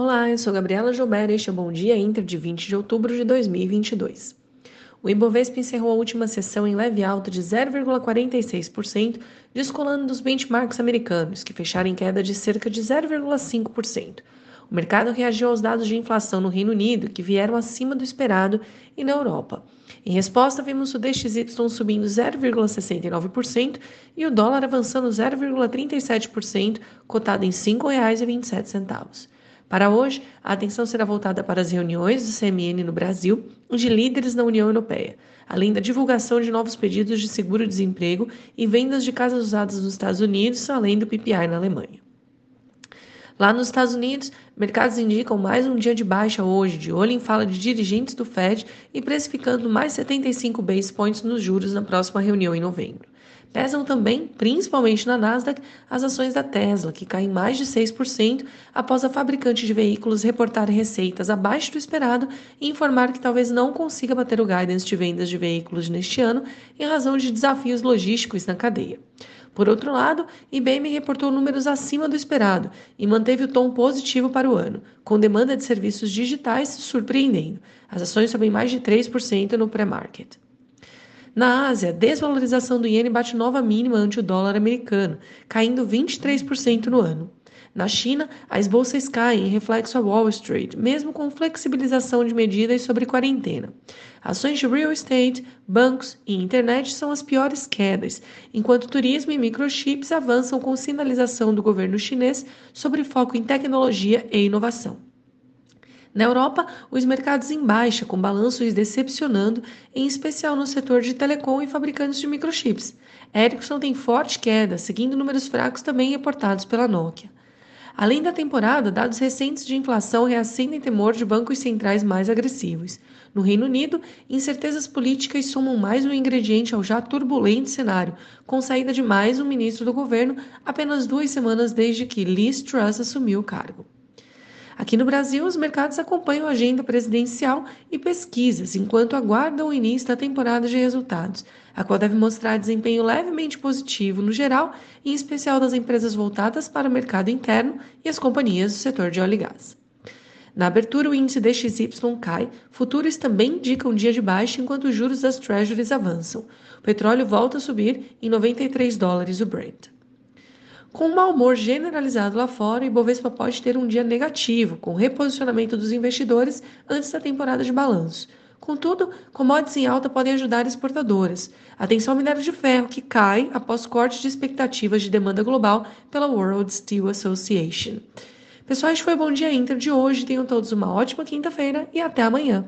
Olá, eu sou Gabriela Gilberto e este é o Bom Dia Inter de 20 de outubro de 2022. O Ibovespa encerrou a última sessão em leve alta de 0,46%, descolando dos benchmarks americanos, que fecharam em queda de cerca de 0,5%. O mercado reagiu aos dados de inflação no Reino Unido, que vieram acima do esperado, e na Europa. Em resposta, vimos o DXY subindo 0,69% e o dólar avançando 0,37%, cotado em R$ 5,27. Para hoje, a atenção será voltada para as reuniões do CMN no Brasil e de líderes na União Europeia, além da divulgação de novos pedidos de seguro-desemprego e vendas de casas usadas nos Estados Unidos, além do PPI na Alemanha. Lá nos Estados Unidos, mercados indicam mais um dia de baixa hoje, de olho em fala de dirigentes do Fed e precificando mais 75 base points nos juros na próxima reunião em novembro. Pesam também, principalmente na Nasdaq, as ações da Tesla, que caem mais de 6% após a fabricante de veículos reportar receitas abaixo do esperado e informar que talvez não consiga bater o guidance de vendas de veículos neste ano em razão de desafios logísticos na cadeia. Por outro lado, IBM reportou números acima do esperado e manteve o tom positivo para o ano, com demanda de serviços digitais surpreendendo. As ações sobem mais de 3% no pré-market. Na Ásia, desvalorização do iene bate nova mínima ante o dólar americano, caindo 23% no ano. Na China, as bolsas caem em reflexo a Wall Street, mesmo com flexibilização de medidas sobre quarentena. Ações de real estate, bancos e internet são as piores quedas, enquanto turismo e microchips avançam com sinalização do governo chinês sobre foco em tecnologia e inovação. Na Europa, os mercados em baixa, com balanços decepcionando, em especial no setor de telecom e fabricantes de microchips. Ericsson tem forte queda, seguindo números fracos também reportados pela Nokia. Além da temporada, dados recentes de inflação reacendem temor de bancos centrais mais agressivos. No Reino Unido, incertezas políticas somam mais um ingrediente ao já turbulento cenário, com saída de mais um ministro do governo apenas duas semanas desde que Liz Truss assumiu o cargo. Aqui no Brasil, os mercados acompanham a agenda presidencial e pesquisas enquanto aguardam o início da temporada de resultados, a qual deve mostrar desempenho levemente positivo no geral, em especial das empresas voltadas para o mercado interno e as companhias do setor de óleo e gás. Na abertura, o índice DXY cai, futuros também indicam um dia de baixa enquanto os juros das treasuries avançam. O petróleo volta a subir em 93 dólares o Brent. Com um mau humor generalizado lá fora, o Ibovespa pode ter um dia negativo, com reposicionamento dos investidores antes da temporada de balanço. Contudo, commodities em alta podem ajudar exportadoras. Atenção ao minério de ferro, que cai após corte de expectativas de demanda global pela World Steel Association. Pessoal, este foi o Bom Dia Inter de hoje. Tenham todos uma ótima quinta-feira e até amanhã.